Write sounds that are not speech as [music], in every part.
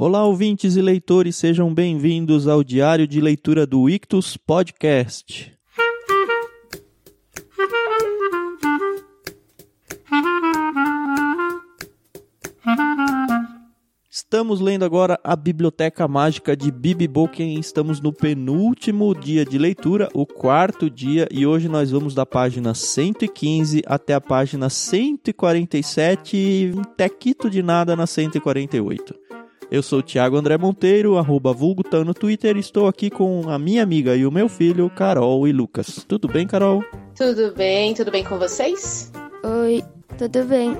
Olá, ouvintes e leitores, sejam bem-vindos ao Diário de Leitura do Ictus Podcast. Estamos lendo agora a Biblioteca Mágica de Bibi Bolken. Estamos no penúltimo dia de leitura, o quarto dia, e hoje nós vamos da página 115 até a página 147, um tequito de nada na 148. Eu sou o Thiago André Monteiro, arroba vulgutan no Twitter e estou aqui com a minha amiga e o meu filho, Carol e Lucas. Tudo bem, Carol? Tudo bem, tudo bem com vocês? Oi, tudo bem.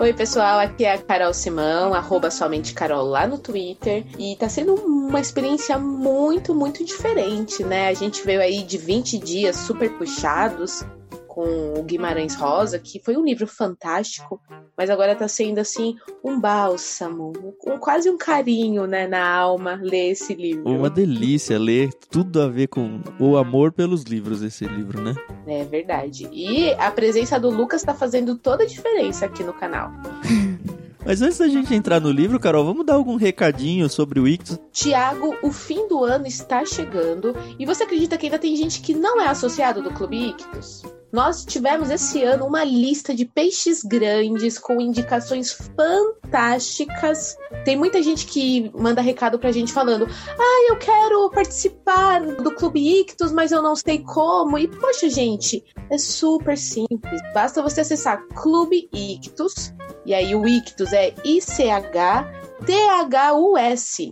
Oi, pessoal, aqui é a Carol Simão, arroba somente Carol lá no Twitter. E tá sendo uma experiência muito, muito diferente, né? A gente veio aí de 20 dias super puxados com o Guimarães Rosa, que foi um livro fantástico, mas agora está sendo assim um bálsamo, um, quase um carinho, né, na alma ler esse livro. Uma delícia ler, tudo a ver com o amor pelos livros esse livro, né? É verdade. E a presença do Lucas está fazendo toda a diferença aqui no canal. [laughs] Mas antes da gente entrar no livro, Carol, vamos dar algum recadinho sobre o Ictus? Tiago, o fim do ano está chegando e você acredita que ainda tem gente que não é associado do Clube Ictus? Nós tivemos esse ano uma lista de peixes grandes com indicações fantásticas. Tem muita gente que manda recado pra gente falando: Ah, eu quero participar do Clube Ictus, mas eu não sei como. E, poxa, gente, é super simples. Basta você acessar Clube Ictus, e aí o Ictus é I-C-H-T-H-U-S.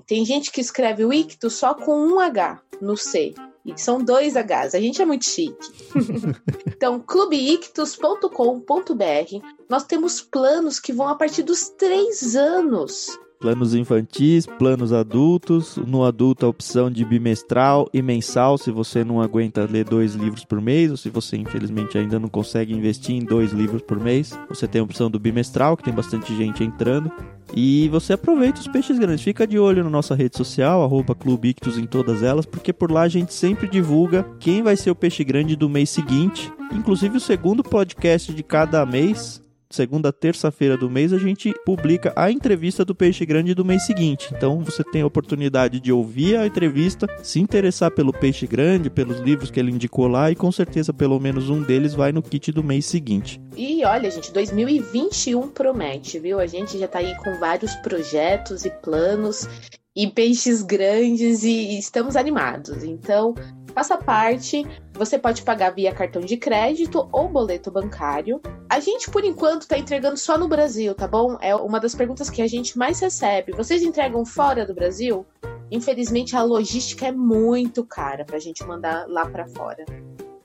Tem gente que escreve o Ictus só com um H no C. E são dois Hs. A gente é muito chique. [laughs] então, clubeictus.com.br. Nós temos planos que vão a partir dos três anos. Planos infantis, planos adultos. No adulto, a opção de bimestral e mensal, se você não aguenta ler dois livros por mês, ou se você infelizmente ainda não consegue investir em dois livros por mês. Você tem a opção do bimestral, que tem bastante gente entrando. E você aproveita os peixes grandes. Fica de olho na nossa rede social, arroba Clube em todas elas, porque por lá a gente sempre divulga quem vai ser o peixe grande do mês seguinte. Inclusive o segundo podcast de cada mês segunda terça-feira do mês, a gente publica a entrevista do Peixe Grande do mês seguinte. Então você tem a oportunidade de ouvir a entrevista, se interessar pelo Peixe Grande, pelos livros que ele indicou lá e com certeza pelo menos um deles vai no kit do mês seguinte. E olha, gente, 2021 promete, viu? A gente já tá aí com vários projetos e planos e peixes grandes e estamos animados. Então, faça parte. Você pode pagar via cartão de crédito ou boleto bancário. A gente, por enquanto, está entregando só no Brasil, tá bom? É uma das perguntas que a gente mais recebe. Vocês entregam fora do Brasil? Infelizmente, a logística é muito cara para a gente mandar lá para fora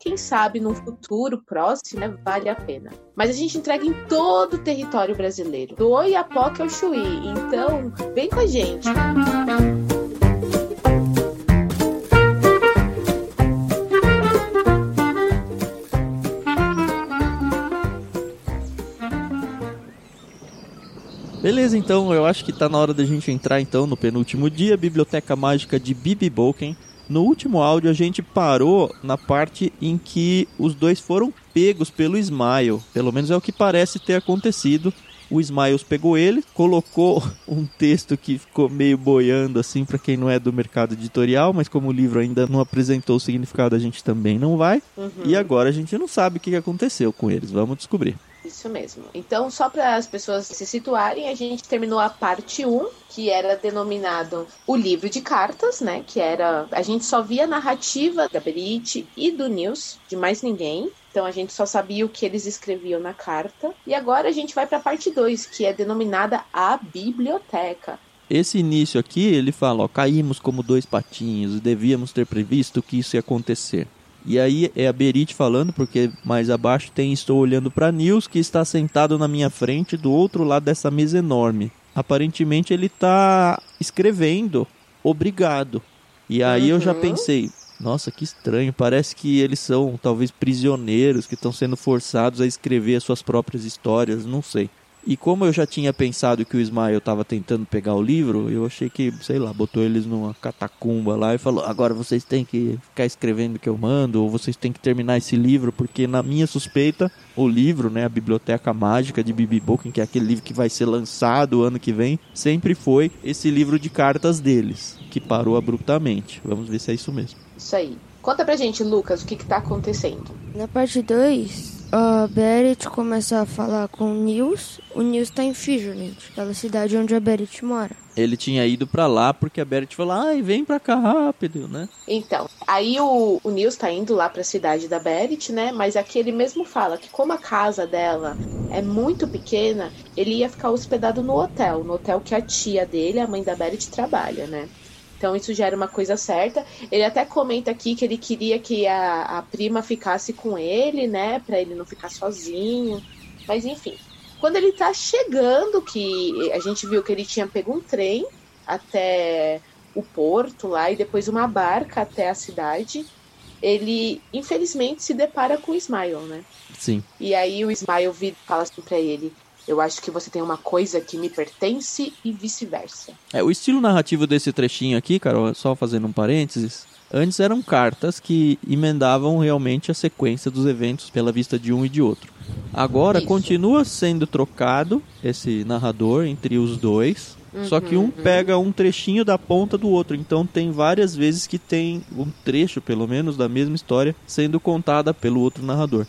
quem sabe num futuro próximo né, vale a pena. Mas a gente entrega em todo o território brasileiro, do Oiapoque ao Chuí. Então, vem com a gente. Beleza, então eu acho que está na hora da gente entrar então no penúltimo dia, Biblioteca Mágica de Bibi Bolken. No último áudio a gente parou na parte em que os dois foram pegos pelo Smile. Pelo menos é o que parece ter acontecido. O Smiles pegou ele, colocou [laughs] um texto que ficou meio boiando assim para quem não é do mercado editorial, mas como o livro ainda não apresentou o significado, a gente também não vai. Uhum. E agora a gente não sabe o que aconteceu com eles. Vamos descobrir. Isso mesmo. Então, só para as pessoas se situarem, a gente terminou a parte 1, que era denominado o livro de cartas, né? Que era. A gente só via a narrativa da Berit e do Nils, de mais ninguém. Então a gente só sabia o que eles escreviam na carta. E agora a gente vai para a parte 2, que é denominada a biblioteca. Esse início aqui, ele fala, ó, caímos como dois patinhos e devíamos ter previsto que isso ia acontecer. E aí é a Berit falando, porque mais abaixo tem Estou olhando para Nils, que está sentado na minha frente do outro lado dessa mesa enorme. Aparentemente ele está escrevendo obrigado. E aí uhum. eu já uhum. pensei, nossa, que estranho. Parece que eles são talvez prisioneiros que estão sendo forçados a escrever as suas próprias histórias, não sei. E como eu já tinha pensado que o Ismael estava tentando pegar o livro, eu achei que, sei lá, botou eles numa catacumba lá e falou: agora vocês têm que ficar escrevendo o que eu mando, ou vocês têm que terminar esse livro, porque na minha suspeita, o livro, né, a Biblioteca Mágica de Bibi Bolkin, que é aquele livro que vai ser lançado ano que vem, sempre foi esse livro de cartas deles, que parou abruptamente. Vamos ver se é isso mesmo. Isso aí. Conta pra gente, Lucas, o que, que tá acontecendo. Na parte 2, a Berit começa a falar com o Nils. O Nils tá em Fisherland, aquela cidade onde a Berit mora. Ele tinha ido para lá porque a Berit falou: ai, vem pra cá rápido, né? Então, aí o, o Nils tá indo lá pra cidade da Berit, né? Mas aqui ele mesmo fala que, como a casa dela é muito pequena, ele ia ficar hospedado no hotel, no hotel que a tia dele, a mãe da Berit, trabalha, né? Então isso já era uma coisa certa. Ele até comenta aqui que ele queria que a, a prima ficasse com ele, né? Pra ele não ficar sozinho. Mas enfim. Quando ele tá chegando, que a gente viu que ele tinha pego um trem até o porto lá e depois uma barca até a cidade, ele infelizmente se depara com o Smile, né? Sim. E aí o Smile fala assim pra ele: eu acho que você tem uma coisa que me pertence e vice-versa. É, o estilo narrativo desse trechinho aqui, Carol, só fazendo um parênteses, antes eram cartas que emendavam realmente a sequência dos eventos pela vista de um e de outro. Agora Isso. continua sendo trocado esse narrador entre os dois, só que um Uhum. pega um trechinho da ponta do outro. Então tem várias vezes que tem um trecho, pelo menos, da mesma história sendo contada pelo outro narrador.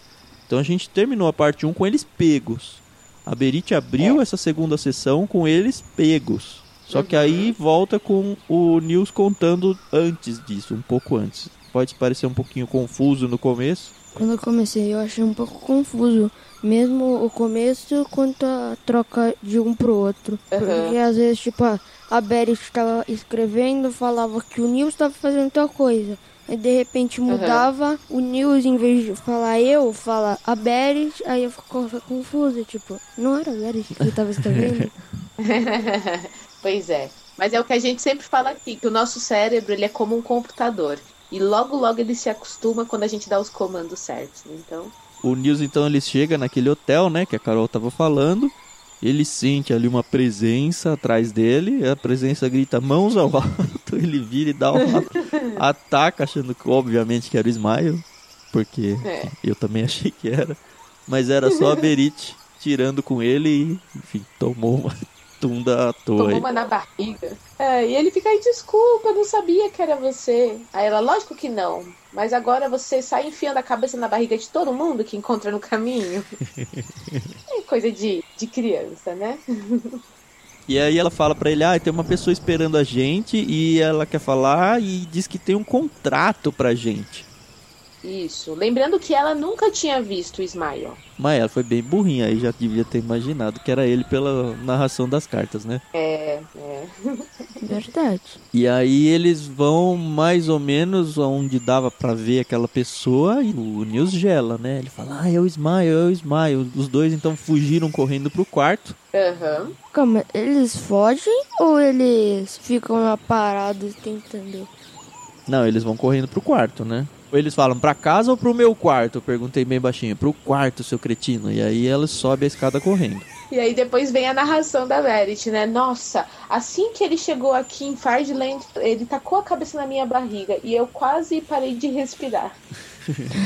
Então a gente terminou a parte 1 com eles pegos. A Berit abriu essa segunda sessão com eles pegos. Só que aí volta com o Nils contando antes disso, um pouco antes. Pode parecer um pouquinho confuso no começo. Quando eu comecei, eu achei um pouco confuso. Mesmo o começo quanto a troca de um pro outro. Aham. Porque às vezes, tipo, a- Berit estava escrevendo, falava que o Nils estava fazendo tal coisa. Aí de repente mudava, o Nils, em vez de falar eu, fala a Berit, aí eu ficava confusa, tipo, não era a Berit que estava escrevendo? [laughs] [laughs] pois é. Mas é o que a gente sempre fala aqui, que o nosso cérebro ele é como um computador. E logo, logo ele se acostuma quando a gente dá os comandos certos. Então, O Nils então ele chega naquele hotel, né, que a Carol tava falando. Ele sente ali uma presença atrás dele, a presença grita mãos ao alto, [laughs] ele vira e dá uma ataca achando que obviamente que era o Smile, porque É. eu também achei que era, mas era só a Berit tirando com ele e, enfim, tomou uma tunda à toa. tomou uma na barriga. É, e ele fica aí, desculpa, eu não sabia que era você. Aí ela, lógico que não. Mas agora você sai enfiando a cabeça na barriga de todo mundo que encontra no caminho. [laughs] é coisa de, de criança, né? E aí ela fala pra ele, ah, tem uma pessoa esperando a gente e ela quer falar e diz que tem um contrato pra gente. Isso. Lembrando que ela nunca tinha visto o Smile. Mas ela foi bem burrinha, aí já devia ter imaginado que era ele pela narração das cartas, né? É, é. Verdade. E aí eles vão mais ou menos onde dava pra ver aquela pessoa e o Nils gela, né? Ele fala, ah, é o Smile, é o Smile. Os dois então fugiram correndo pro quarto. Aham. Calma, eles fogem ou eles ficam lá parados tentando? Não, eles vão correndo pro quarto, né? Eles falam, pra casa ou pro meu quarto? Eu perguntei bem baixinho, pro quarto, seu cretino. E aí ela sobe a escada correndo. E aí depois vem a narração da Verity, né? Nossa, assim que ele chegou aqui em Fardland, ele tacou a cabeça na minha barriga e eu quase parei de respirar.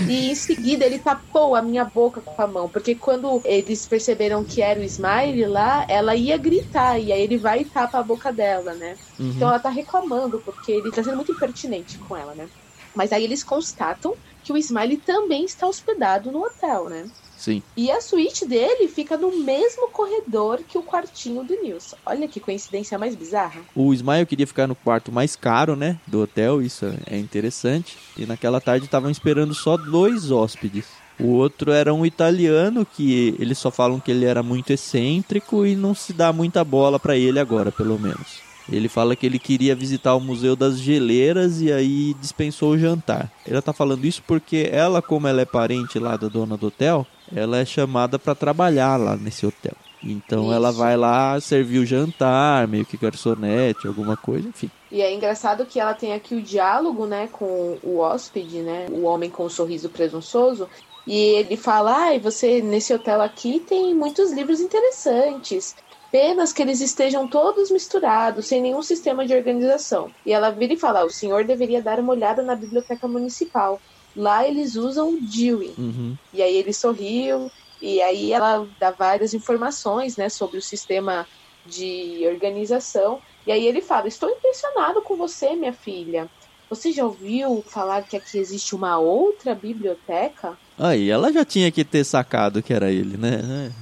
E em seguida ele tapou a minha boca com a mão, porque quando eles perceberam que era o Smile lá, ela ia gritar, e aí ele vai e tapa a boca dela, né? Uhum. Então ela tá reclamando, porque ele tá sendo muito impertinente com ela, né? Mas aí eles constatam que o Smile também está hospedado no hotel, né? Sim. E a suíte dele fica no mesmo corredor que o quartinho do Nils. Olha que coincidência mais bizarra. O Smile queria ficar no quarto mais caro, né? Do hotel, isso é interessante. E naquela tarde estavam esperando só dois hóspedes. O outro era um italiano que eles só falam que ele era muito excêntrico e não se dá muita bola pra ele agora, pelo menos. Ele fala que ele queria visitar o Museu das Geleiras e aí dispensou o jantar. Ela tá falando isso porque ela, como ela é parente lá da dona do hotel, ela é chamada pra trabalhar lá nesse hotel. Então Isso. ela vai lá servir o jantar, meio que garçonete, alguma coisa, enfim. E é engraçado que ela tem aqui o diálogo, né, com o hóspede, né, o homem com o sorriso presunçoso, E ele fala: ah, você nesse hotel aqui tem muitos livros interessantes. Apenas que eles estejam todos misturados, sem nenhum sistema de organização. E ela vira e fala: o senhor deveria dar uma olhada na biblioteca municipal. Lá eles usam o Dewey. Uhum. E aí ele sorriu, e aí ela dá várias informações né, sobre o sistema de organização. E aí ele fala: Estou impressionado com você, minha filha. Você já ouviu falar que aqui existe uma outra biblioteca? Aí, ela já tinha que ter sacado que era ele, né?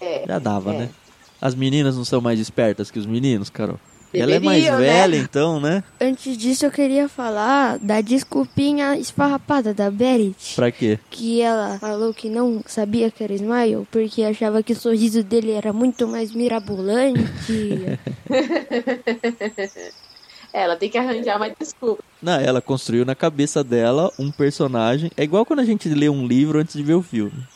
É, Já dava, é. né? As meninas não são mais espertas que os meninos, Carol? ela é mais né? velha, então, né? Antes disso, eu queria falar da desculpinha esfarrapada da Berit. Pra quê? Que ela falou que não sabia que era Smile porque achava que o sorriso dele era muito mais mirabolante. [laughs] Ela tem que arranjar uma desculpa. Não, ela construiu na cabeça dela um personagem. É igual quando a gente lê um livro antes de ver o filme.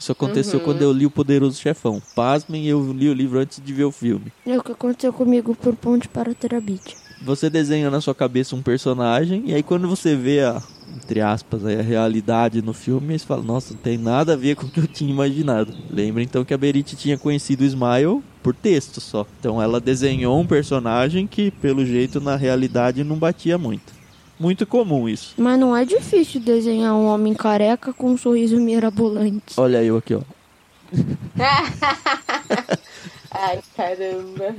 Isso aconteceu Uhum. quando eu li O Poderoso Chefão. Pasmem, eu li o livro antes de ver o filme. é o que aconteceu comigo por Ponte para Terabit. Você desenha na sua cabeça um personagem, e aí quando você vê a, entre aspas, a realidade no filme, você fala, nossa, não tem nada a ver com o que eu tinha imaginado. Lembra então que a Berit tinha conhecido o Smile por texto só. Então ela desenhou um personagem que, pelo jeito, na realidade não batia muito. Muito comum isso. Mas não é difícil desenhar um homem careca com um sorriso mirabolante. Olha eu aqui, ó. [laughs] Ai, caramba.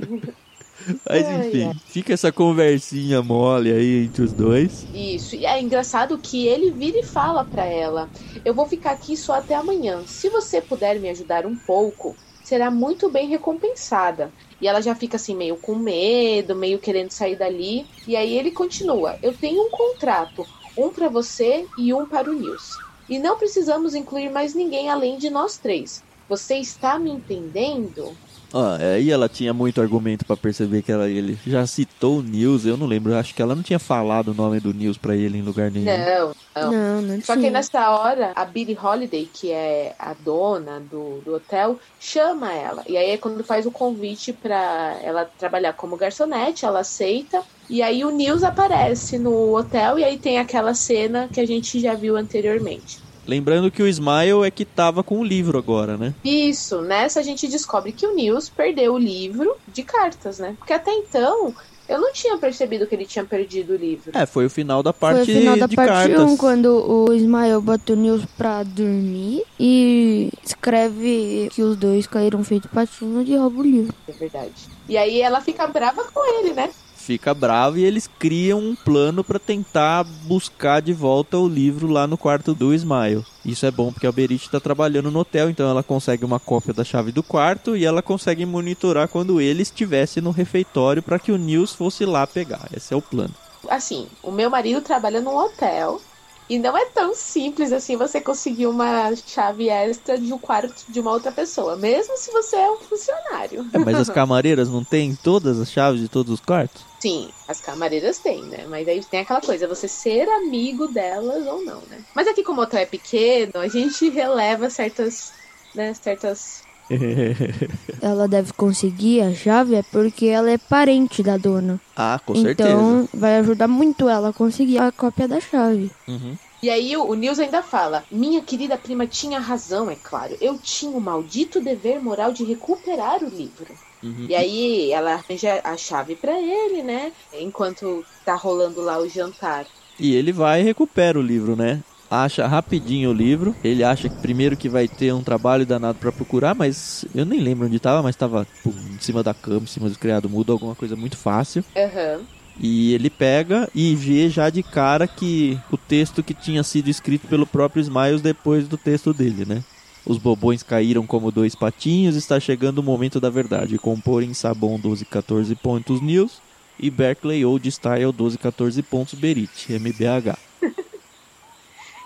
Mas enfim, ai. fica essa conversinha mole aí entre os dois. Isso. E é engraçado que ele vira e fala pra ela: Eu vou ficar aqui só até amanhã. Se você puder me ajudar um pouco, será muito bem recompensada. E ela já fica assim, meio com medo, meio querendo sair dali. E aí ele continua: Eu tenho um contrato, um pra você e um para o Nils. E não precisamos incluir mais ninguém além de nós três. Você está me entendendo? Ó, aí ela tinha muito argumento pra perceber que ela, ele já citou o News, eu não lembro, acho que ela não tinha falado o nome do News pra ele em lugar nenhum. Não, não. Não, não Só que nessa hora, a Billie Holiday, que é a dona do, do hotel, chama ela. E aí é quando faz o convite pra ela trabalhar como garçonete, ela aceita. E aí o Nils aparece no hotel e aí tem aquela cena que a gente já viu anteriormente. Lembrando que o Smile é que tava com o livro agora, né? Isso, nessa a gente descobre que o Nils perdeu o livro de cartas, né? Porque até então eu não tinha percebido que ele tinha perdido o livro. É, foi o final da Foi parte o final da de parte cartas. 1, quando o Ismael bota o Nils pra dormir e escreve que os dois caíram feito patinho de rouba o livro. É verdade. E aí ela fica brava com ele, né? Fica bravo e eles criam um plano pra tentar buscar de volta o livro lá no quarto do Smile. Isso é bom porque a Berit tá trabalhando no hotel, então ela consegue uma cópia da chave do quarto e ela consegue monitorar quando ele estivesse no refeitório pra que o Nils fosse lá pegar. Esse é o plano. assim, o meu marido trabalha num hotel e não é tão simples assim você conseguir uma chave extra de um quarto de uma outra pessoa, mesmo se você é um funcionário. É, mas as camareiras não têm todas as chaves de todos os quartos? Sim, as camareiras têm, né? Mas aí tem aquela coisa, você ser amigo delas ou não, né? Mas aqui como o hotel é pequeno, a gente releva certas, né, certas [laughs] Ela deve conseguir a chave é porque ela é parente da dona. ah, com então certeza. vai ajudar muito ela a conseguir a cópia da chave. Uhum. E aí o, o Nils ainda fala: Minha querida prima tinha razão, é claro. Eu tinha o maldito dever moral de recuperar o livro. Uhum. E aí ela arranja a chave pra ele, né? Enquanto tá rolando lá o jantar. E ele vai e recupera o livro, né? Acha rapidinho o livro. Ele acha que primeiro que vai ter um trabalho danado pra procurar, mas eu nem lembro onde tava, mas tava pô, em cima da cama, em cima do criado mudo, alguma coisa muito fácil. Aham. E ele pega e vê já de cara que o texto que tinha sido escrito pelo próprio Smiles depois do texto dele, né? Os bobões caíram como dois patinhos, está chegando o momento da verdade. Compor em Sabon 12 14 pontos News e Berkeley Old Style 12 14 pontos Berit, MBH. [laughs]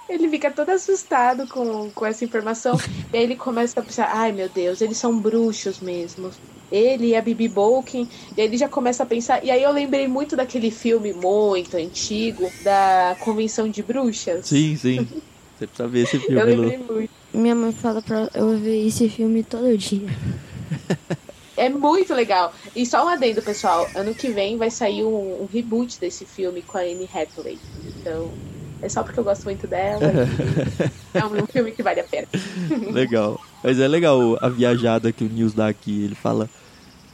Ele fica todo assustado com, com essa informação. e aí ele começa a pensar: ai meu Deus, eles são bruxos mesmo. Ele e a Bibi Bolkin. E aí ele já começa a pensar. E aí eu lembrei muito daquele filme muito antigo, da Convenção de Bruxas. Sim, sim. [laughs] Você precisa ver esse Eu filme, lembrei Lu. muito. Minha mãe fala pra eu ver esse filme todo dia. [laughs] É muito legal. E só um adendo, pessoal. Ano que vem vai sair um, um reboot desse filme com a Anne Hathaway. Então, É só porque eu gosto muito dela. [laughs] é um, um filme que vale a pena. legal. Mas é legal a viajada que o Nils dá aqui. Ele fala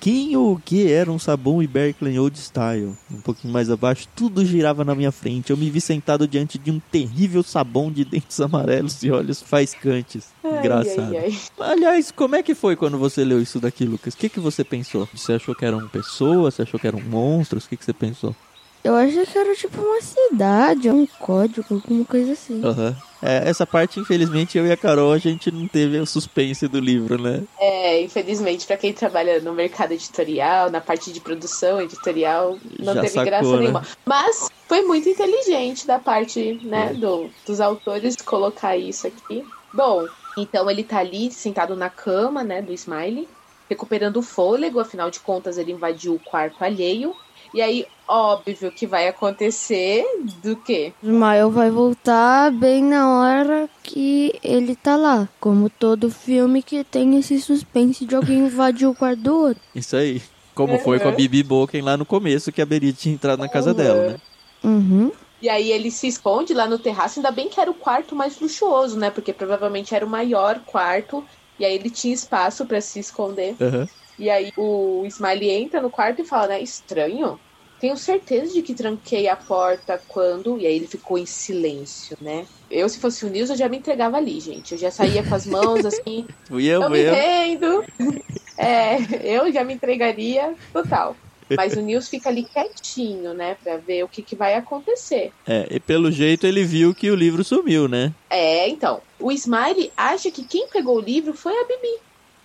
quem ou o que era um sabão Iberclen Old Style? Um pouquinho mais abaixo, tudo girava na minha frente. Eu me vi sentado diante de um terrível sabão de dentes amarelos e olhos faiscantes. Ai, Engraçado. Ai, ai. Aliás, como é que foi quando você leu isso daqui, Lucas? O que, que você pensou? Você achou que eram pessoas? Você achou que eram monstros? O que, que você pensou? Eu achei que era tipo uma cidade, um código, alguma coisa assim. Uhum. É, essa parte, infelizmente, eu e a Carol, a gente não teve o suspense do livro, né? É, infelizmente, para quem trabalha no mercado editorial, na parte de produção editorial, não Já teve sacou, graça né? nenhuma. Mas foi muito inteligente da parte, né, é. do, dos autores colocar isso aqui. Bom, então ele tá ali sentado na cama, né, do Smiley, recuperando o fôlego, afinal de contas ele invadiu o quarto alheio e aí, óbvio que vai acontecer do quê? Ismael vai voltar bem na hora que ele tá lá. Como todo filme que tem esse suspense de alguém invadir o quarto do outro. Isso aí. Como uhum. foi com a Bibi Boken lá no começo, que a Beri tinha entrado na casa uhum. dela, né? Uhum. E aí ele se esconde lá no terraço, ainda bem que era o quarto mais luxuoso, né? Porque provavelmente era o maior quarto. E aí ele tinha espaço para se esconder. Uhum. E aí o Smiley entra no quarto e fala, né? Estranho. Tenho certeza de que tranquei a porta quando. E aí ele ficou em silêncio, né? Eu, se fosse o Nils, eu já me entregava ali, gente. Eu já saía com as mãos assim. [laughs] Fui eu, eu me rendo. [laughs] É, eu já me entregaria total. Mas o Nils fica ali quietinho, né? Pra ver o que, que vai acontecer. É, e pelo jeito ele viu que o livro sumiu, né? É, então. O Smiley acha que quem pegou o livro foi a Bibi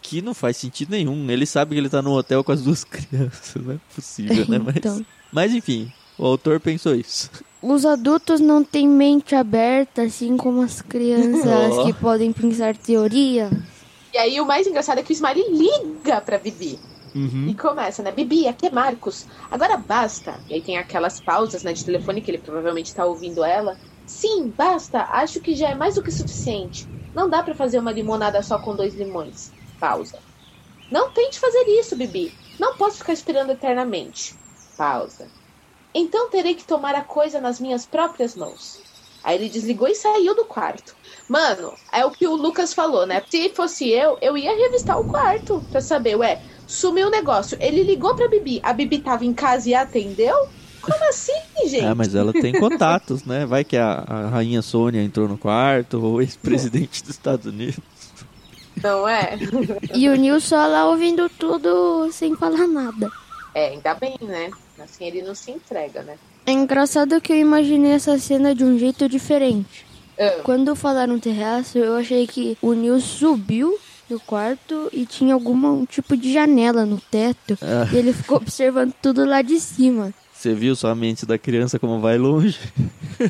que não faz sentido nenhum. Ele sabe que ele tá no hotel com as duas [laughs] crianças. Não é possível, né? Mas, então... mas enfim, o autor pensou isso. Os adultos não têm mente aberta, assim como as crianças oh. que podem pensar teoria. E aí o mais engraçado é que o Smiley liga pra Bibi. Uhum. E começa, né? Bibi, aqui é Marcos. Agora basta. E aí tem aquelas pausas né, de telefone que ele provavelmente tá ouvindo ela. Sim, basta. Acho que já é mais do que suficiente. Não dá para fazer uma limonada só com dois limões. Pausa. Não tente fazer isso, Bibi. Não posso ficar esperando eternamente. Pausa. Então terei que tomar a coisa nas minhas próprias mãos. Aí ele desligou e saiu do quarto. Mano, é o que o Lucas falou, né? Se fosse eu, eu ia revistar o quarto pra saber, ué, sumiu o negócio. Ele ligou pra Bibi, a Bibi tava em casa e atendeu? Como assim, gente? Ah, mas ela tem contatos, né? Vai que a, a rainha Sônia entrou no quarto, ou o ex-presidente dos Estados Unidos. Não é? e o Nilson lá ouvindo tudo sem falar nada. É, ainda bem, né? Assim ele não se entrega, né? É engraçado que eu imaginei essa cena de um jeito diferente. Uh. Quando falaram terraço, eu achei que o Nilson subiu do quarto e tinha algum tipo de janela no teto. Ah. E ele ficou observando tudo lá de cima. Você viu sua mente da criança como vai longe?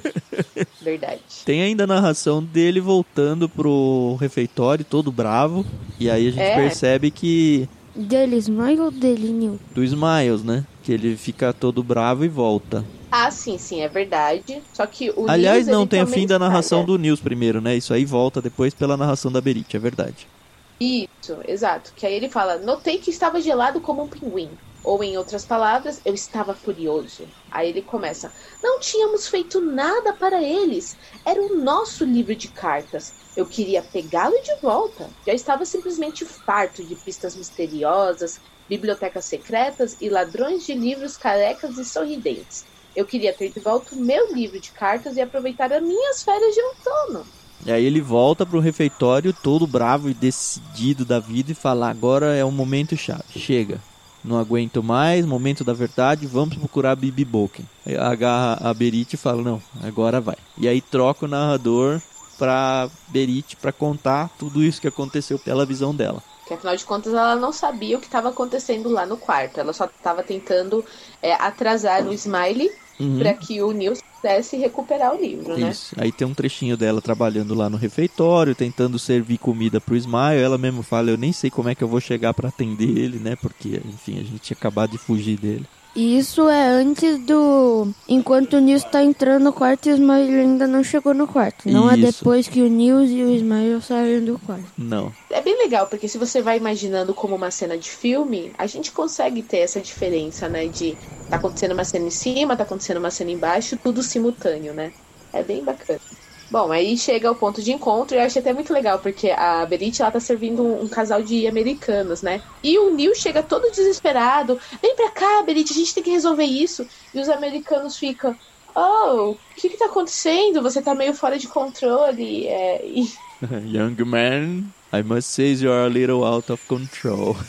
[laughs] Verdade. Tem ainda a narração dele voltando pro refeitório, todo bravo. E aí a gente é. percebe que. Dele Smile ou dele Neil? Do Smiles, né? Que ele fica todo bravo e volta. Ah, sim, sim, é verdade. Só que o Aliás, News, não, tem o fim da narração do News primeiro, né? Isso aí volta depois pela narração da Berit, é verdade. Isso, exato. Que aí ele fala: Notei que estava gelado como um pinguim. Ou, em outras palavras, eu estava furioso. Aí ele começa: Não tínhamos feito nada para eles. Era o nosso livro de cartas. Eu queria pegá-lo de volta. Já estava simplesmente farto de pistas misteriosas, bibliotecas secretas e ladrões de livros carecas e sorridentes. Eu queria ter de volta o meu livro de cartas e aproveitar as minhas férias de outono. E aí ele volta pro refeitório todo bravo e decidido da vida e fala: agora é o momento chave. Chega não aguento mais, momento da verdade, vamos procurar a Bibi Boken. Agarra a Berit e fala, não, agora vai. E aí troca o narrador pra Berit para contar tudo isso que aconteceu pela visão dela. Que afinal de contas ela não sabia o que estava acontecendo lá no quarto. Ela só estava tentando é, atrasar o Smiley uhum. para que o Nils pudesse recuperar o livro, né? Isso. Aí tem um trechinho dela trabalhando lá no refeitório, tentando servir comida pro Smile. Ela mesmo fala: Eu nem sei como é que eu vou chegar para atender ele, né? Porque, enfim, a gente tinha acabado de fugir dele. E isso é antes do. Enquanto o Nils tá entrando no quarto e o Smile ainda não chegou no quarto. Não é isso. é depois que o Nils e o Smile saíram do quarto. Não. É bem legal, porque se você vai imaginando como uma cena de filme, a gente consegue ter essa diferença, né? De tá acontecendo uma cena em cima, tá acontecendo uma cena embaixo, tudo simultâneo, né? É bem bacana. Bom, aí chega o ponto de encontro e eu achei até muito legal, porque a Berit ela tá servindo um, um, casal de americanos, né? E o Neil chega todo desesperado. Vem pra cá, Berit, a gente tem que resolver isso. E os americanos ficam. Oh, o que que tá acontecendo? Você tá meio fora de controle. É, e... [laughs] Young man, I must say you are a little out of control. [laughs]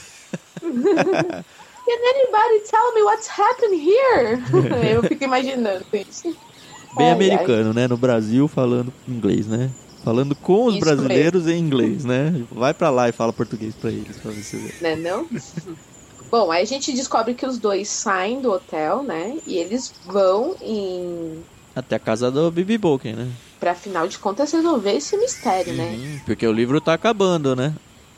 Can anybody tell me what's happening here? [laughs] eu fico imaginando isso. Bem ai, americano, ai. né? No Brasil falando inglês, né? Falando com os Isso brasileiros mesmo. em inglês, né? Vai para lá e fala português para eles, pra você ver. Né, não? [laughs] Bom, aí a gente descobre que os dois saem do hotel, né? E eles vão em. Até a casa do Bibi Boken, né? Pra afinal de contas resolver esse mistério, né? Sim, porque o livro tá acabando, né?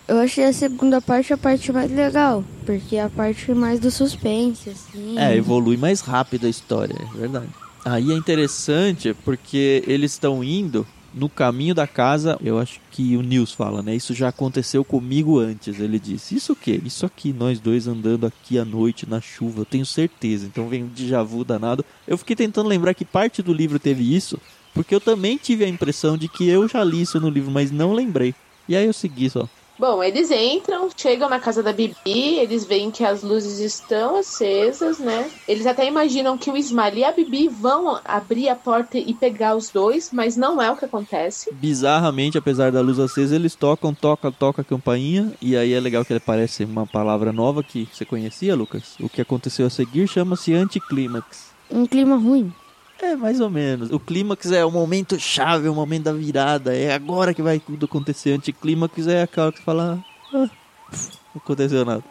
Eu achei a segunda parte a parte mais legal, porque é a parte mais do suspense, assim. É, evolui mais rápido a história, é verdade. Aí é interessante porque eles estão indo no caminho da casa, eu acho que o Nils fala, né? Isso já aconteceu comigo antes. Ele disse: Isso o quê? Isso aqui, nós dois andando aqui à noite na chuva, eu tenho certeza. Então vem um déjà vu danado. Eu fiquei tentando lembrar que parte do livro teve isso, porque eu também tive a impressão de que eu já li isso no livro, mas não lembrei. E aí eu segui só. Bom, eles entram, chegam na casa da Bibi, eles veem que as luzes estão acesas, né? Eles até imaginam que o Smiley e a Bibi vão abrir a porta e pegar os dois, mas não é o que acontece. Bizarramente, apesar da luz acesa, eles tocam, toca, toca a campainha, e aí é legal que aparece uma palavra nova que você conhecia, Lucas? O que aconteceu a seguir chama-se anticlímax. Um clima ruim. É, mais ou menos. O clímax é o momento chave, o momento da virada. É agora que vai tudo acontecer. Anticlímax é aquela que você fala. Ah, não aconteceu nada.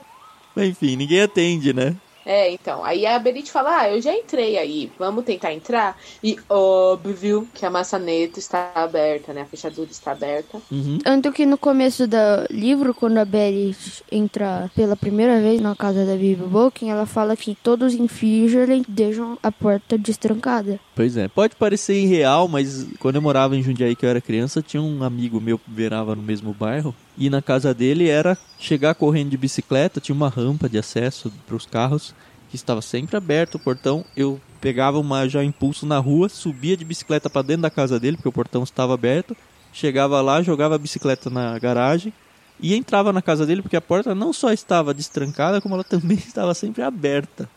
Enfim, ninguém atende, né? É, então. Aí a Berit fala: Ah, eu já entrei aí, vamos tentar entrar? E óbvio que a maçaneta está aberta, né? A fechadura está aberta. Uhum. Tanto que no começo do livro, quando a Berit entra pela primeira vez na casa da Bibi Boken, ela fala que todos em Fijelen deixam a porta destrancada. Pois é, pode parecer irreal, mas quando eu morava em Jundiaí, que eu era criança, tinha um amigo meu que verava no mesmo bairro. E na casa dele era chegar correndo de bicicleta, tinha uma rampa de acesso para os carros que estava sempre aberto o portão. Eu pegava uma já impulso na rua, subia de bicicleta para dentro da casa dele, porque o portão estava aberto. Chegava lá, jogava a bicicleta na garagem e entrava na casa dele, porque a porta não só estava destrancada, como ela [laughs] também estava sempre aberta.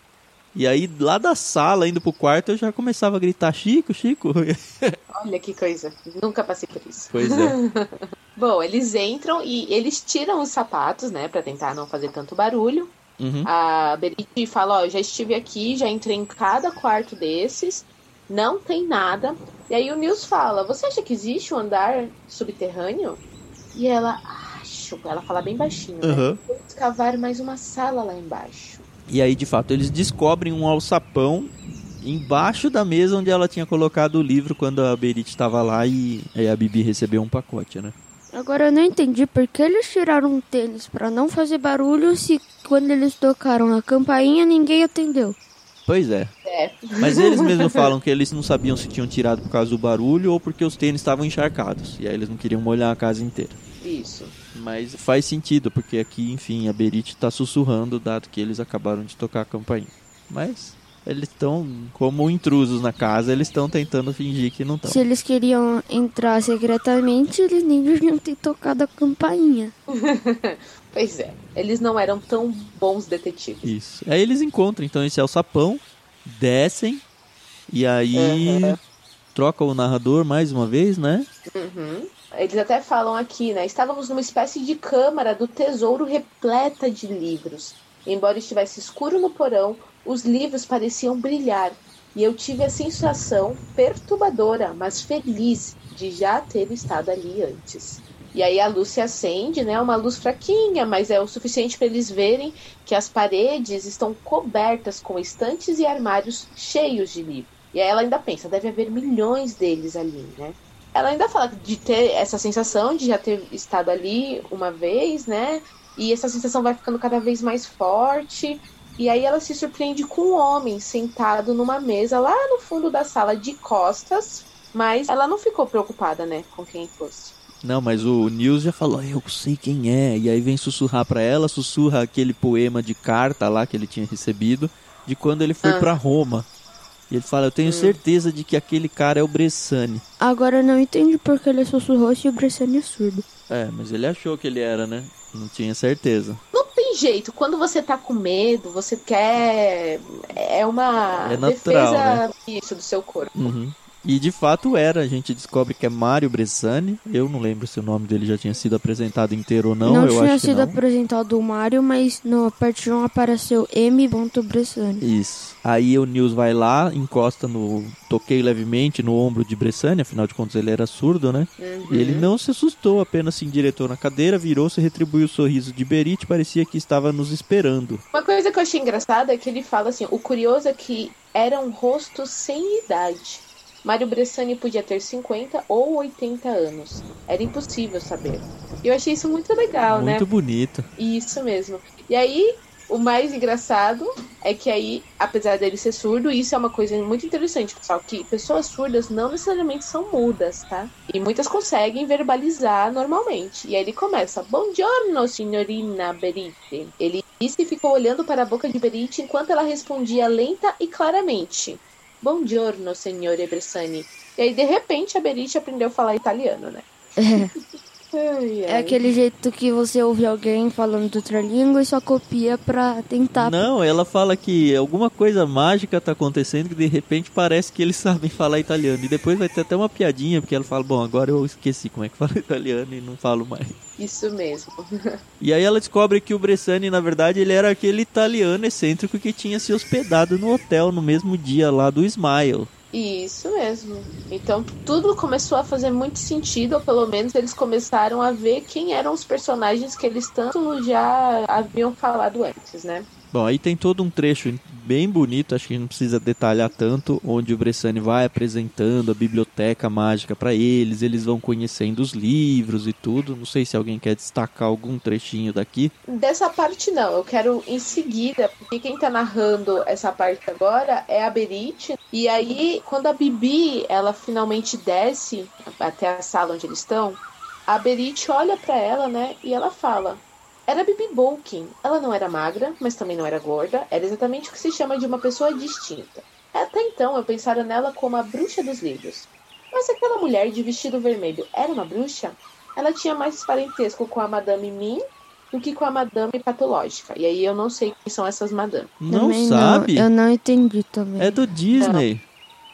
E aí, lá da sala, indo pro quarto, eu já começava a gritar: Chico, Chico. [laughs] Olha que coisa. Nunca passei por isso. Pois é. [laughs] Bom, eles entram e eles tiram os sapatos, né, para tentar não fazer tanto barulho. Uhum. A Berit fala: Ó, já estive aqui, já entrei em cada quarto desses, não tem nada. E aí o Nils fala: Você acha que existe um andar subterrâneo? E ela, acho. Ela fala bem baixinho, uhum. né? Vou escavar mais uma sala lá embaixo. E aí, de fato, eles descobrem um alçapão embaixo da mesa onde ela tinha colocado o livro quando a Berit estava lá e a Bibi recebeu um pacote, né? Agora eu não entendi por que eles tiraram o tênis para não fazer barulho se quando eles tocaram a campainha ninguém atendeu. Pois é. é. Mas eles mesmos falam que eles não sabiam se tinham tirado por causa do barulho ou porque os tênis estavam encharcados. E aí eles não queriam molhar a casa inteira. Isso. Mas faz sentido, porque aqui, enfim, a Berit está sussurrando, dado que eles acabaram de tocar a campainha. Mas eles estão, como intrusos na casa, eles estão tentando fingir que não estão. Se eles queriam entrar secretamente, eles nem deviam ter tocado a campainha. [laughs] pois é, eles não eram tão bons detetives. Isso. Aí eles encontram, então, esse alçapão, descem, e aí uhum. troca o narrador mais uma vez, né? Uhum. Eles até falam aqui, né? Estávamos numa espécie de câmara do tesouro repleta de livros. Embora estivesse escuro no porão, os livros pareciam brilhar, e eu tive a sensação perturbadora, mas feliz, de já ter estado ali antes. E aí a luz se acende, né? Uma luz fraquinha, mas é o suficiente para eles verem que as paredes estão cobertas com estantes e armários cheios de livros. E aí ela ainda pensa, deve haver milhões deles ali, né? Ela ainda fala de ter essa sensação de já ter estado ali uma vez, né? E essa sensação vai ficando cada vez mais forte. E aí ela se surpreende com um homem sentado numa mesa lá no fundo da sala de costas, mas ela não ficou preocupada, né, com quem fosse. Não, mas o Nils já falou, eu sei quem é. E aí vem sussurrar para ela, sussurra aquele poema de carta lá que ele tinha recebido, de quando ele foi ah. para Roma. E ele fala, eu tenho certeza de que aquele cara é o Bressani. Agora eu não entendi porque ele sussurrou se o Bressani é surdo. É, mas ele achou que ele era, né? Não tinha certeza. Não tem jeito. Quando você tá com medo, você quer. É uma É natural, defesa isso do seu corpo. Uhum. E de fato era, a gente descobre que é Mário Bressani. Eu não lembro se o nome dele já tinha sido apresentado inteiro ou não. Não, eu tinha acho sido que não. apresentado o Mario, mas no parte 1 apareceu M. Bressani. Isso. Aí o Nils vai lá, encosta no. Toquei levemente no ombro de Bressani, afinal de contas ele era surdo, né? E ele não se assustou, apenas se endireitou na cadeira, virou-se e retribuiu o sorriso de Berit, parecia que estava nos esperando. Uma coisa que eu achei engraçada é que ele fala assim: o curioso é que era um rosto sem idade. Mário Bressani podia ter 50 ou 80 anos. Era impossível saber. E eu achei isso muito legal, né? Muito bonito. Isso mesmo. E aí, o mais engraçado é que aí, apesar dele ser surdo, isso é uma coisa muito interessante, pessoal, que pessoas surdas não necessariamente são mudas, tá? E muitas conseguem verbalizar normalmente. E aí ele começa, Buongiorno, signorina Berite. Ele disse e ficou olhando para a boca de Berite enquanto ela respondia lenta e claramente. Buongiorno, signore Bressani. E aí, de repente, a Berite aprendeu a falar italiano, né? [laughs] Ai, É aquele jeito que você ouve alguém falando outra língua e só copia pra tentar. Não, ela fala que alguma coisa mágica tá acontecendo que de repente parece que eles [laughs] sabem falar italiano. E depois vai ter até uma piadinha, porque ela fala, bom, agora eu esqueci como é que [laughs] fala italiano e não falo mais. Isso mesmo. [laughs] E aí ela descobre que o Bressani, na verdade, ele era aquele italiano excêntrico que tinha se hospedado no hotel no mesmo dia lá do Smile. Isso mesmo. Então tudo começou a fazer muito sentido, ou pelo menos eles começaram a ver quem eram os personagens que eles tanto já haviam falado antes, né? Bom, aí tem todo um trecho bem bonito, acho que não precisa detalhar tanto, onde o Bressani vai apresentando a biblioteca mágica para eles, eles vão conhecendo os livros e tudo. Não sei se alguém quer destacar algum trechinho daqui. Dessa parte não, eu quero em seguida, porque quem tá narrando essa parte agora é a Berit. E aí, quando a Bibi, ela finalmente desce até a sala onde eles estão, a Berit olha pra ela, né, e ela fala: Era Bibi Bolkin. Ela não era magra, mas também não era gorda. Era exatamente o que se chama de uma pessoa distinta. Até então eu pensara nela como a bruxa dos livros. Mas aquela mulher de vestido vermelho era uma bruxa? Ela tinha mais parentesco com a Madame Mim do que com a Madame Patológica. E aí eu não sei quem são essas Madame. Não Também sabe? eu não entendi também. É do Disney.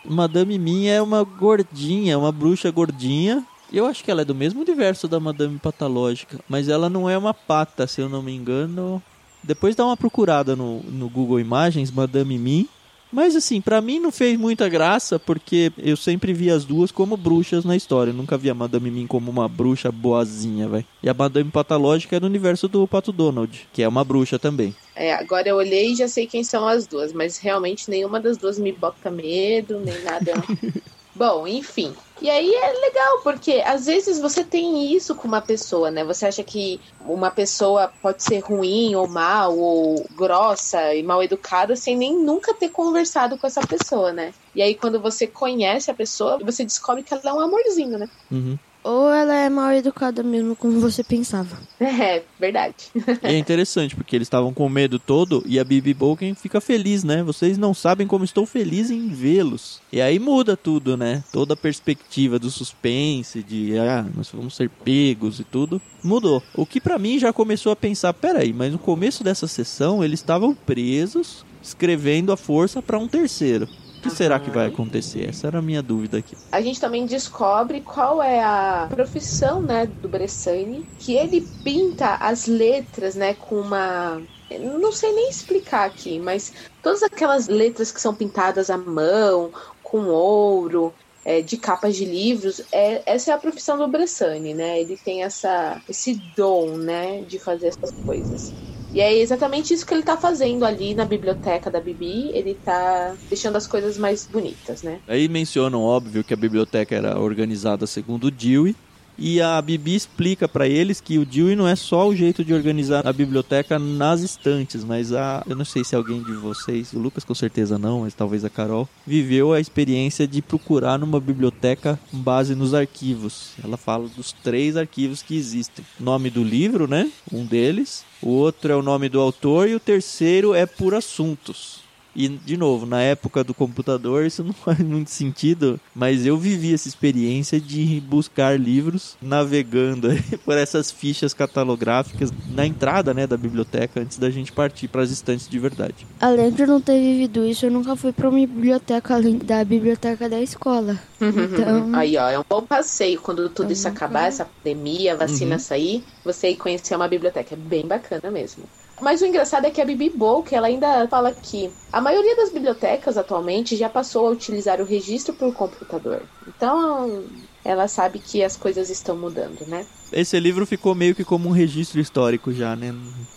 Madame Mim é uma gordinha, uma bruxa gordinha. Eu acho que ela é do mesmo universo da Madame Patológica, mas ela não é uma pata, se eu não me engano. Depois dá uma procurada no, no Google Imagens, Madame Mim. Mas assim, pra mim não fez muita graça, porque eu sempre vi as duas como bruxas na história. Eu nunca vi a Madame Mim como uma bruxa boazinha, velho. E a Madame Patológica é do universo do Pato Donald, que é uma bruxa também. É, agora eu olhei e já sei quem são as duas, mas realmente nenhuma das duas me bota medo, nem nada. [laughs] Bom, enfim. E aí é legal, porque às vezes você tem isso com uma pessoa, né? Você acha que uma pessoa pode ser ruim ou mal, ou grossa e mal educada, sem nem nunca ter conversado com essa pessoa, né? E aí quando você conhece a pessoa, você descobre que ela é um amorzinho, né? Uhum. Ou ela é mal educada mesmo, como você pensava. [laughs] É, verdade. E é interessante, porque eles estavam com medo todo e a Bibi Bolken fica feliz, né? Vocês não sabem como estou feliz em vê-los. E aí muda tudo, né? Toda a perspectiva do suspense, de ah, nós vamos ser pegos e tudo, mudou. O que pra mim já começou a pensar, peraí, mas no começo dessa sessão eles estavam presos, escrevendo a força pra um terceiro. O que será que vai acontecer? Essa era a minha dúvida aqui. a gente também descobre qual é a profissão, né, do Bressani, que ele pinta as letras, né, com uma não sei nem explicar aqui, mas todas aquelas letras que são pintadas à mão, com ouro, é, de capas de livros, é, essa é a profissão do Bressani, né? Ele tem essa, esse dom, né, de fazer essas coisas. E é exatamente isso que ele tá fazendo ali na biblioteca da Bibi. Ele tá deixando as coisas mais bonitas, né? Aí mencionam, óbvio, que a biblioteca era organizada segundo Dewey. E a Bibi explica pra eles que o Dewey não é só o jeito de organizar a biblioteca nas estantes, mas a. Eu não sei se alguém de vocês, o Lucas com certeza não, mas talvez a Carol, viveu a experiência de procurar numa biblioteca com base nos arquivos. Ela fala dos três arquivos que existem: nome do livro, né? Um deles. O outro é o nome do autor e o terceiro é por assuntos. E, de novo, na época do computador isso não [laughs] faz muito sentido, mas eu vivi essa experiência de buscar livros navegando [laughs] por essas fichas catalográficas na entrada né, da biblioteca antes da gente partir para as estantes de verdade. Além de não ter vivido isso, eu nunca fui para uma biblioteca além da biblioteca da escola. Então... [laughs] Aí, ó, é um bom passeio quando tudo isso acabar, essa pandemia, a vacina uhum. sair, você ir conhecer uma biblioteca. É bem bacana mesmo. Mas o engraçado é que a Bibi Book, ela ainda fala que a maioria das bibliotecas atualmente já passou a utilizar o registro por computador. Então, ela sabe que as coisas estão mudando, né? Esse livro ficou meio que como um registro histórico já, né?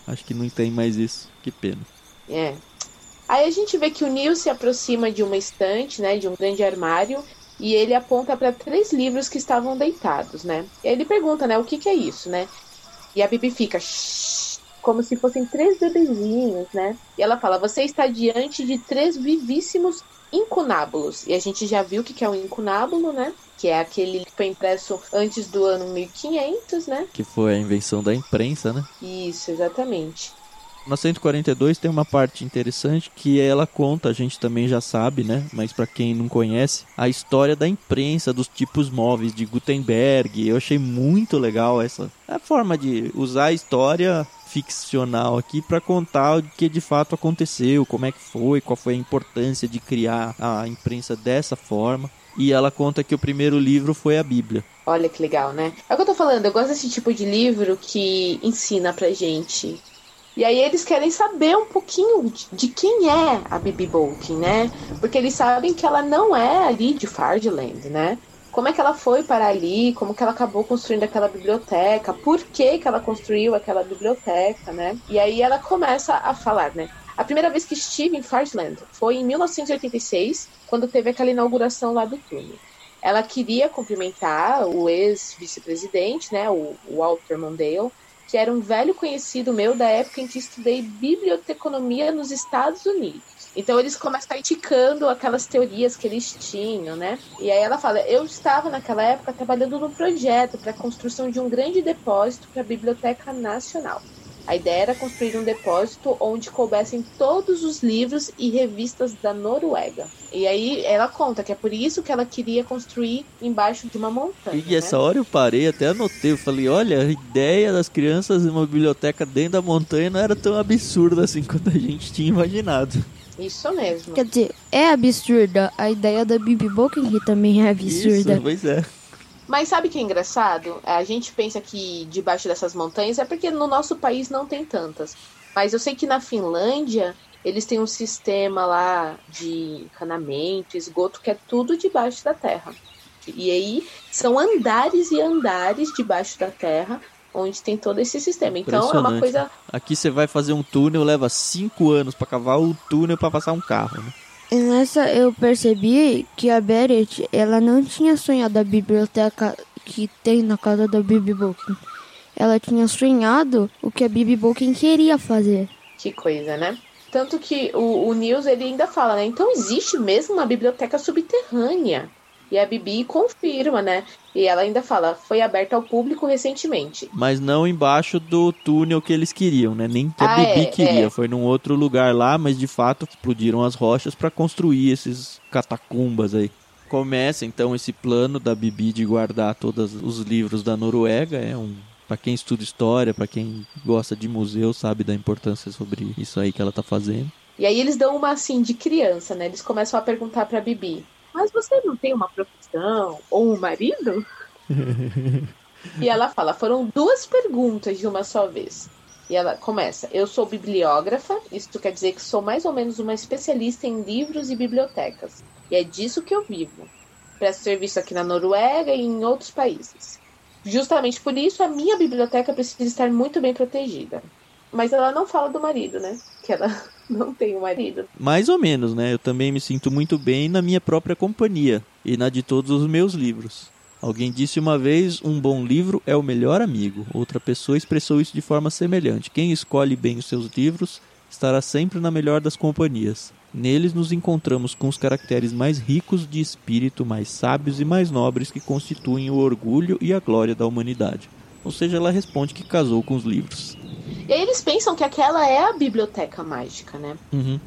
Acho que não tem mais isso. Que pena. É. Aí a gente vê que o Neil se aproxima de uma estante, né, de um grande armário, e ele aponta para três livros que estavam deitados, né? E ele pergunta, né, o que, que é isso, né? E a Bibi fica Shh", como se fossem três bebezinhos, né? E ela fala: "Você está diante de três vivíssimos incunábulos". E a gente já viu o que, é um incunábulo, né? Que é aquele que foi impresso antes do ano 1500, né? Que foi a invenção da imprensa, né? Isso, exatamente. Na 142 tem uma parte interessante que ela conta, a gente também já sabe, né? Mas para quem não conhece, a história da imprensa, dos tipos móveis de Gutenberg. Eu achei muito legal essa a forma de usar a história ficcional aqui para contar o que de fato aconteceu, como é que foi, qual foi a importância de criar a imprensa dessa forma. E ela conta que o primeiro livro foi a Bíblia. Olha que legal, né? É o que eu tô falando, eu gosto desse tipo de livro que ensina pra gente e aí eles querem saber um pouquinho de, quem é a Bibi Bolkin, né? Porque eles sabem que ela não é ali de Fardland, né? Como é que ela foi para ali, como que ela acabou construindo aquela biblioteca, por que que ela construiu aquela biblioteca, né? E aí ela começa a falar, né? A primeira vez que estive em Fardland foi em 1986, quando teve aquela inauguração lá do túnel. Ela queria cumprimentar o ex-vice-presidente, né, o Walter Mondale, que era um velho conhecido meu da época em que estudei biblioteconomia nos Estados Unidos. Então eles começam criticando aquelas teorias que eles tinham, né? E aí ela fala: Eu estava naquela época trabalhando no projeto para a construção de um grande depósito para a Biblioteca Nacional. A ideia era construir um depósito onde coubessem todos os livros e revistas da Noruega. E aí ela conta que é por isso que ela queria construir embaixo de uma montanha. E essa né? hora eu parei, até anotei, eu falei, olha, a ideia das crianças em uma biblioteca dentro da montanha não era tão absurda assim [laughs] quanto a gente tinha imaginado. Isso mesmo. Quer dizer, é absurda. A ideia da Bibi Boken também é absurda. Isso, pois é. Mas sabe que é engraçado? A gente pensa que debaixo dessas montanhas é porque no nosso país não tem tantas. Mas eu sei que na Finlândia eles têm um sistema lá de encanamento, esgoto, que é tudo debaixo da terra. E aí são andares e andares debaixo da terra onde tem todo esse sistema. Então é uma coisa. Aqui você vai fazer um túnel, leva cinco anos para cavar o túnel para passar um carro. Né? E nessa eu percebi que a Beret, ela não tinha sonhado a biblioteca que tem na casa da Bibi Bolkin. Ela tinha sonhado o que a Bibi Bolkin queria fazer. Que coisa, né? Tanto que o, o News ele ainda fala, né? Então existe mesmo uma biblioteca subterrânea. E a Bibi confirma, né? E ela ainda fala, foi aberta ao público recentemente. Mas não embaixo do túnel que eles queriam, né? Nem que a ah, Bibi é, queria. É. Foi num outro lugar lá, mas de fato explodiram as rochas para construir esses catacumbas aí. Começa então esse plano da Bibi de guardar todos os livros da Noruega. É um para quem estuda história, para quem gosta de museu, sabe da importância sobre isso aí que ela tá fazendo. E aí eles dão uma assim de criança, né? Eles começam a perguntar para Bibi: mas você não tem uma profissão ou um marido? e ela fala: foram duas perguntas de uma só vez. E ela começa: Eu sou bibliógrafa, isso quer dizer que sou mais ou menos uma especialista em livros e bibliotecas. E é disso que eu vivo. Presto serviço aqui na Noruega e em outros países. Justamente por isso, a minha biblioteca precisa estar muito bem protegida. Mas ela não fala do marido, né? Que ela [laughs] não tem um marido. Mais ou menos, né? Eu também me sinto muito bem na minha própria companhia e na de todos os meus livros. Alguém disse uma vez: um bom livro é o melhor amigo. Outra pessoa expressou isso de forma semelhante. Quem escolhe bem os seus livros estará sempre na melhor das companhias. Neles nos encontramos com os caracteres mais ricos de espírito, mais sábios e mais nobres que constituem o orgulho e a glória da humanidade. Ou seja, ela responde que casou com os livros. E aí eles pensam que aquela é a biblioteca mágica, né? Uhum.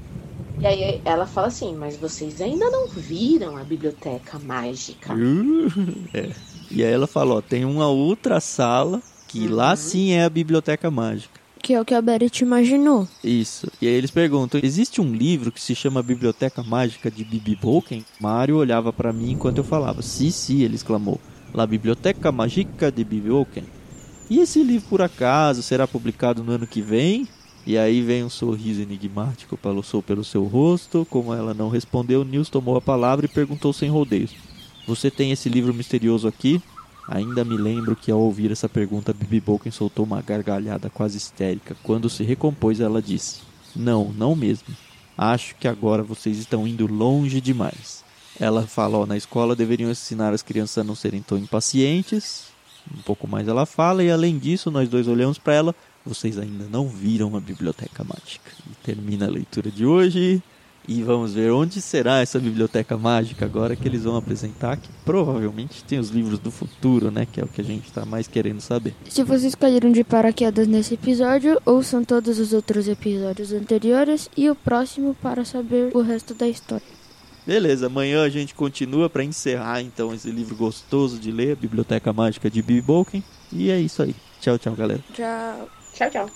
E aí ela fala assim, mas vocês ainda não viram a biblioteca mágica. Uh, [laughs] é. E aí ela fala, ó, tem uma outra sala que uhum. lá sim é a biblioteca mágica. Que é o que a Beret imaginou. Isso. E aí eles perguntam: existe um livro que se chama Biblioteca Mágica de Bibi Bolken? Mario olhava para mim enquanto eu falava. Sim, sim, ele exclamou. La Biblioteca Mágica de Bibi Bolken. E esse livro, por acaso, será publicado no ano que vem? E aí vem um sorriso enigmático passou pelo seu rosto. Como ela não respondeu, Nils tomou a palavra e perguntou sem rodeios: Você tem esse livro misterioso aqui? Ainda me lembro que ao ouvir essa pergunta, Bibi Bolken soltou uma gargalhada quase histérica. Quando se recompôs, ela disse: Não, não mesmo. Acho que agora vocês estão indo longe demais. Ela falou: na escola deveriam ensinar as crianças a não serem tão impacientes. Um pouco mais ela fala, e além disso, nós dois olhamos para ela. Vocês ainda não viram a biblioteca mágica. E termina a leitura de hoje. E vamos ver onde será essa biblioteca mágica agora que eles vão apresentar, que provavelmente tem os livros do futuro, né? Que é o que a gente está mais querendo saber. Se vocês caíram de paraquedas nesse episódio, ouçam todos os outros episódios anteriores e o próximo para saber o resto da história. Beleza, amanhã a gente continua para encerrar então esse livro gostoso de ler, Biblioteca Mágica de Bibi Bolken. E é isso aí. Tchau, tchau, galera. Tchau. Tchau, tchau.